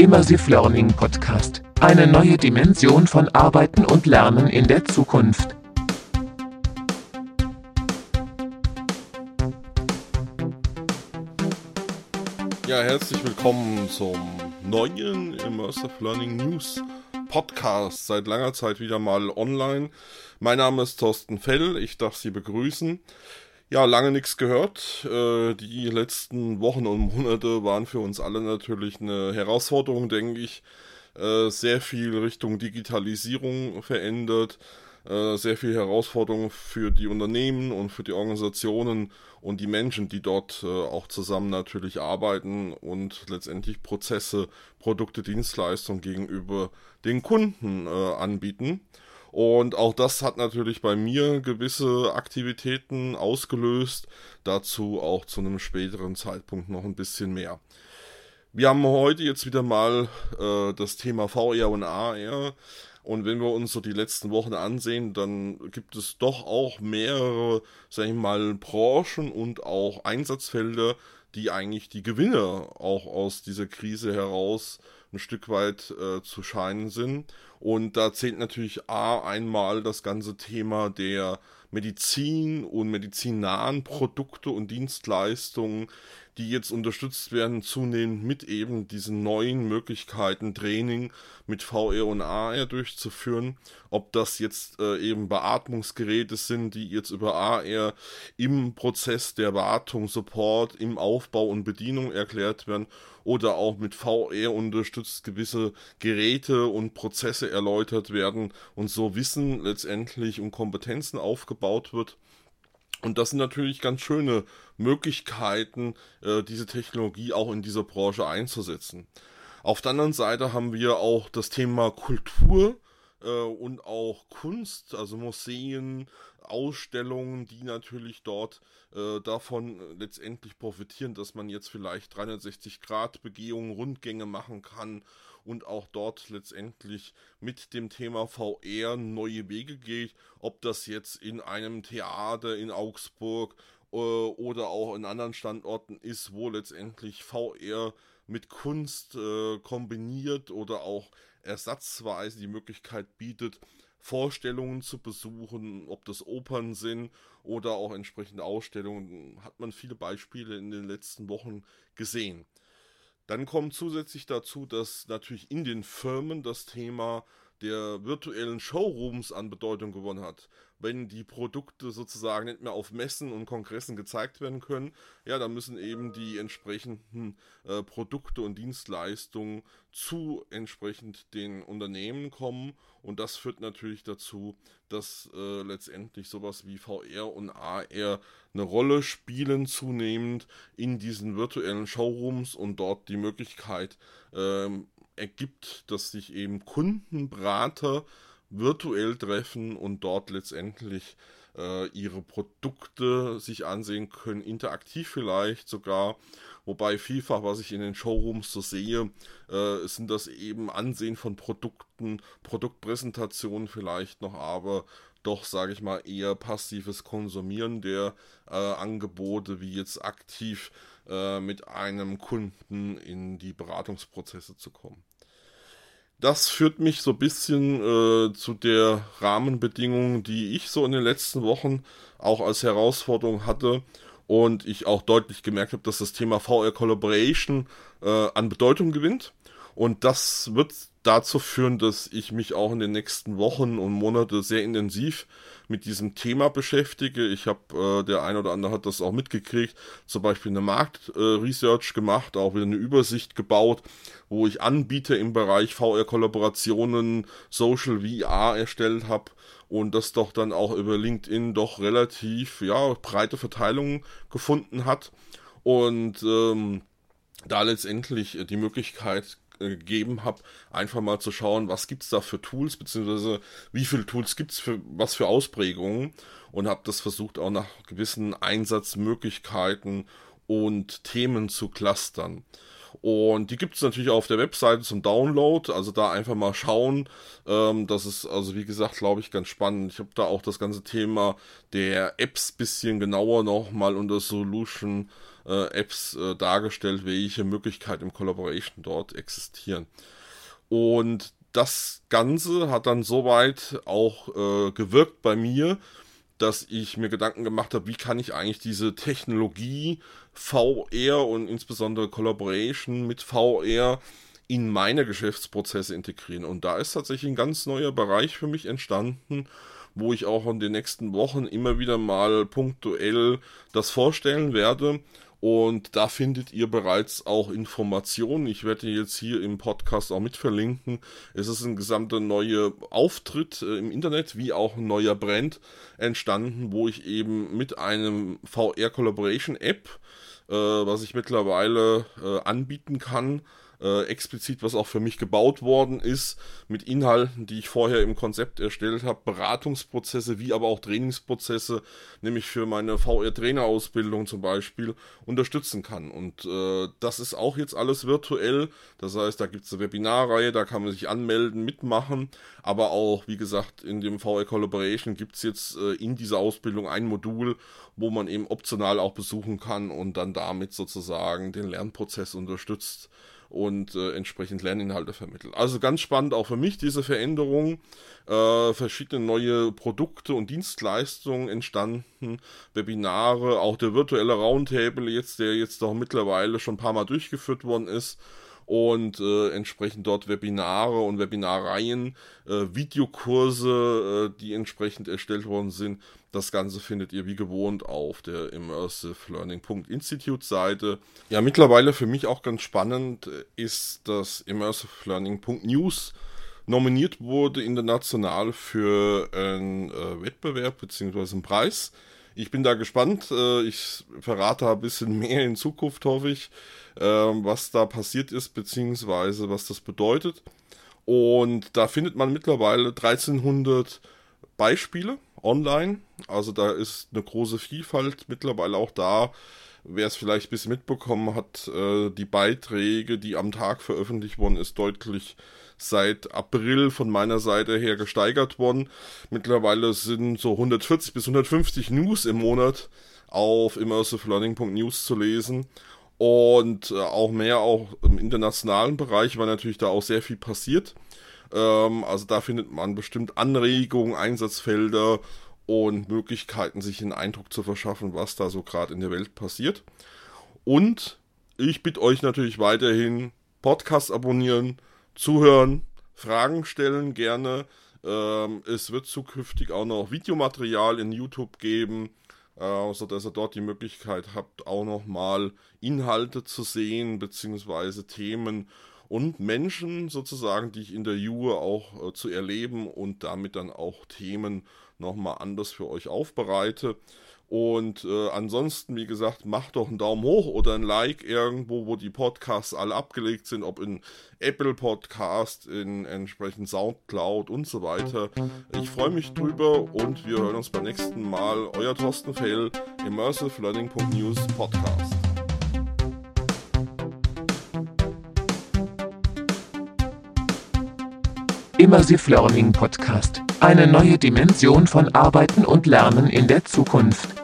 Immersive Learning Podcast. Eine neue Dimension von Arbeiten und Lernen in der Zukunft. Ja, herzlich willkommen zum neuen Immersive Learning News Podcast. Seit langer Zeit wieder mal online. Mein Name ist Thorsten Fell. Ich darf Sie begrüßen. Ja, lange nichts gehört. Äh, die letzten Wochen und Monate waren für uns alle natürlich eine Herausforderung, denke ich. Äh, sehr viel Richtung Digitalisierung verändert, äh, sehr viel Herausforderung für die Unternehmen und für die Organisationen und die Menschen, die dort auch zusammen natürlich arbeiten und letztendlich Prozesse, Produkte, Dienstleistungen gegenüber den Kunden anbieten. Und auch das hat natürlich bei mir gewisse Aktivitäten ausgelöst. Dazu auch zu einem späteren Zeitpunkt noch ein bisschen mehr. Wir haben heute jetzt wieder mal äh, das Thema VR und AR. Und wenn wir uns so die letzten Wochen ansehen, dann gibt es doch auch mehrere, sag ich mal, Branchen und auch Einsatzfelder, die eigentlich die Gewinne auch aus dieser Krise heraus ein Stück weit äh, zu scheinen sind. Und da zählt natürlich A einmal das ganze Thema der Medizin und medizinnahen Produkte und Dienstleistungen, die jetzt unterstützt werden, zunehmend mit eben diesen neuen Möglichkeiten, Training mit VR und AR durchzuführen. Ob das jetzt äh, eben Beatmungsgeräte sind, die jetzt über AR im Prozess der Wartung, Support, im Aufbau und Bedienung erklärt werden oder auch mit VR unterstützt gewisse Geräte und Prozesse erläutert werden und so Wissen letztendlich und Kompetenzen aufgebaut wird. Und das sind natürlich ganz schöne Möglichkeiten, äh, diese Technologie auch in dieser Branche einzusetzen. Auf der anderen Seite haben wir auch das Thema Kultur äh, und auch Kunst, also Museen, Ausstellungen, die natürlich dort äh, davon letztendlich profitieren, dass man jetzt vielleicht 360 Grad Begehungen, Rundgänge machen kann und auch dort letztendlich mit dem Thema VR neue Wege geht, ob das jetzt in einem Theater in Augsburg äh, oder auch in anderen Standorten ist, wo letztendlich VR mit Kunst äh, kombiniert oder auch ersatzweise die Möglichkeit bietet, Vorstellungen zu besuchen, ob das Opern sind oder auch entsprechende Ausstellungen, hat man viele Beispiele in den letzten Wochen gesehen. Dann kommt zusätzlich dazu, dass natürlich in den Firmen das Thema der virtuellen Showrooms an Bedeutung gewonnen hat. Wenn die Produkte sozusagen nicht mehr auf Messen und Kongressen gezeigt werden können, ja, dann müssen eben die entsprechenden äh, Produkte und Dienstleistungen zu entsprechend den Unternehmen kommen und das führt natürlich dazu, dass äh, letztendlich sowas wie VR und AR eine Rolle spielen zunehmend in diesen virtuellen Showrooms und dort die Möglichkeit ähm, ergibt, dass sich eben Kundenberater virtuell treffen und dort letztendlich äh, ihre Produkte sich ansehen können, interaktiv vielleicht sogar. Wobei vielfach, was ich in den Showrooms so sehe, äh, sind das eben Ansehen von Produkten, Produktpräsentationen vielleicht noch, aber doch, sage ich mal, eher passives Konsumieren der äh, Angebote, wie jetzt aktiv äh, mit einem Kunden in die Beratungsprozesse zu kommen das führt mich so ein bisschen äh, zu der Rahmenbedingung, die ich so in den letzten Wochen auch als Herausforderung hatte und ich auch deutlich gemerkt habe, dass das Thema VR Collaboration äh, an Bedeutung gewinnt. Und das wird dazu führen, dass ich mich auch in den nächsten Wochen und Monate sehr intensiv mit diesem Thema beschäftige. Ich habe, äh, der eine oder andere hat das auch mitgekriegt, zum Beispiel eine Marktresearch äh, gemacht, auch wieder eine Übersicht gebaut, wo ich Anbieter im Bereich VR-Kollaborationen, Social VR erstellt habe und das doch dann auch über LinkedIn doch relativ ja breite Verteilung gefunden hat und ähm, da letztendlich die Möglichkeit gegeben habe, einfach mal zu schauen, was gibt es da für Tools, beziehungsweise wie viele Tools gibt es für was für Ausprägungen und habe das versucht auch nach gewissen Einsatzmöglichkeiten und Themen zu clustern. Und die gibt es natürlich auf der Webseite zum Download. Also da einfach mal schauen. Ähm, das ist also wie gesagt, glaube ich, ganz spannend. Ich habe da auch das ganze Thema der Apps bisschen genauer nochmal unter Solution äh, Apps äh, dargestellt, welche Möglichkeiten im Collaboration dort existieren. Und das Ganze hat dann soweit auch äh, gewirkt bei mir, dass ich mir Gedanken gemacht habe, wie kann ich eigentlich diese Technologie VR und insbesondere Collaboration mit VR in meine Geschäftsprozesse integrieren. Und da ist tatsächlich ein ganz neuer Bereich für mich entstanden, wo ich auch in den nächsten Wochen immer wieder mal punktuell das vorstellen werde. Und da findet ihr bereits auch Informationen. Ich werde jetzt hier im Podcast auch mit verlinken. Es ist ein gesamter neuer Auftritt äh, im Internet, wie auch ein neuer Brand entstanden, wo ich eben mit einem VR Collaboration App, äh, was ich mittlerweile äh, anbieten kann, äh, explizit, was auch für mich gebaut worden ist, mit Inhalten, die ich vorher im Konzept erstellt habe, Beratungsprozesse wie aber auch Trainingsprozesse, nämlich für meine VR-Trainerausbildung zum Beispiel, unterstützen kann. Und äh, das ist auch jetzt alles virtuell. Das heißt, da gibt es eine Webinarreihe, da kann man sich anmelden, mitmachen, aber auch, wie gesagt, in dem VR Collaboration gibt es jetzt äh, in dieser Ausbildung ein Modul, wo man eben optional auch besuchen kann und dann damit sozusagen den Lernprozess unterstützt und äh, entsprechend Lerninhalte vermitteln. Also ganz spannend auch für mich diese Veränderung. Äh, verschiedene neue Produkte und Dienstleistungen entstanden, Webinare, auch der virtuelle Roundtable jetzt, der jetzt doch mittlerweile schon ein paar Mal durchgeführt worden ist und äh, entsprechend dort Webinare und Webinarreihen, äh, Videokurse, äh, die entsprechend erstellt worden sind. Das Ganze findet ihr wie gewohnt auf der Immersive Learning.institute Seite. Ja, mittlerweile für mich auch ganz spannend ist, dass Immersive Learning.news nominiert wurde international für einen äh, Wettbewerb bzw. einen Preis. Ich bin da gespannt. Äh, ich verrate ein bisschen mehr in Zukunft, hoffe ich, äh, was da passiert ist, beziehungsweise was das bedeutet. Und da findet man mittlerweile 1300 Beispiele online. Also da ist eine große Vielfalt mittlerweile auch da. Wer es vielleicht bisschen mitbekommen hat, äh, die Beiträge, die am Tag veröffentlicht worden ist, deutlich seit April von meiner Seite her gesteigert worden. Mittlerweile sind so 140 bis 150 News im Monat auf immersivelearning.news zu lesen und äh, auch mehr auch im internationalen Bereich, weil natürlich da auch sehr viel passiert. Ähm, also da findet man bestimmt Anregungen, Einsatzfelder und Möglichkeiten, sich einen Eindruck zu verschaffen, was da so gerade in der Welt passiert. Und ich bitte euch natürlich weiterhin Podcast abonnieren, zuhören, Fragen stellen gerne. Ähm, es wird zukünftig auch noch Videomaterial in YouTube geben, äh, sodass ihr dort die Möglichkeit habt, auch noch mal Inhalte zu sehen, beziehungsweise Themen und Menschen sozusagen, die ich interviewe, auch äh, zu erleben und damit dann auch Themen nochmal anders für euch aufbereite. Und äh, ansonsten, wie gesagt, macht doch einen Daumen hoch oder ein Like irgendwo, wo die Podcasts alle abgelegt sind, ob in Apple Podcast, in entsprechend Soundcloud und so weiter. Ich freue mich drüber und wir hören uns beim nächsten Mal. Euer Thorsten Fell, Immersive Learning.news Podcast. Immersive Learning Podcast. Eine neue Dimension von Arbeiten und Lernen in der Zukunft.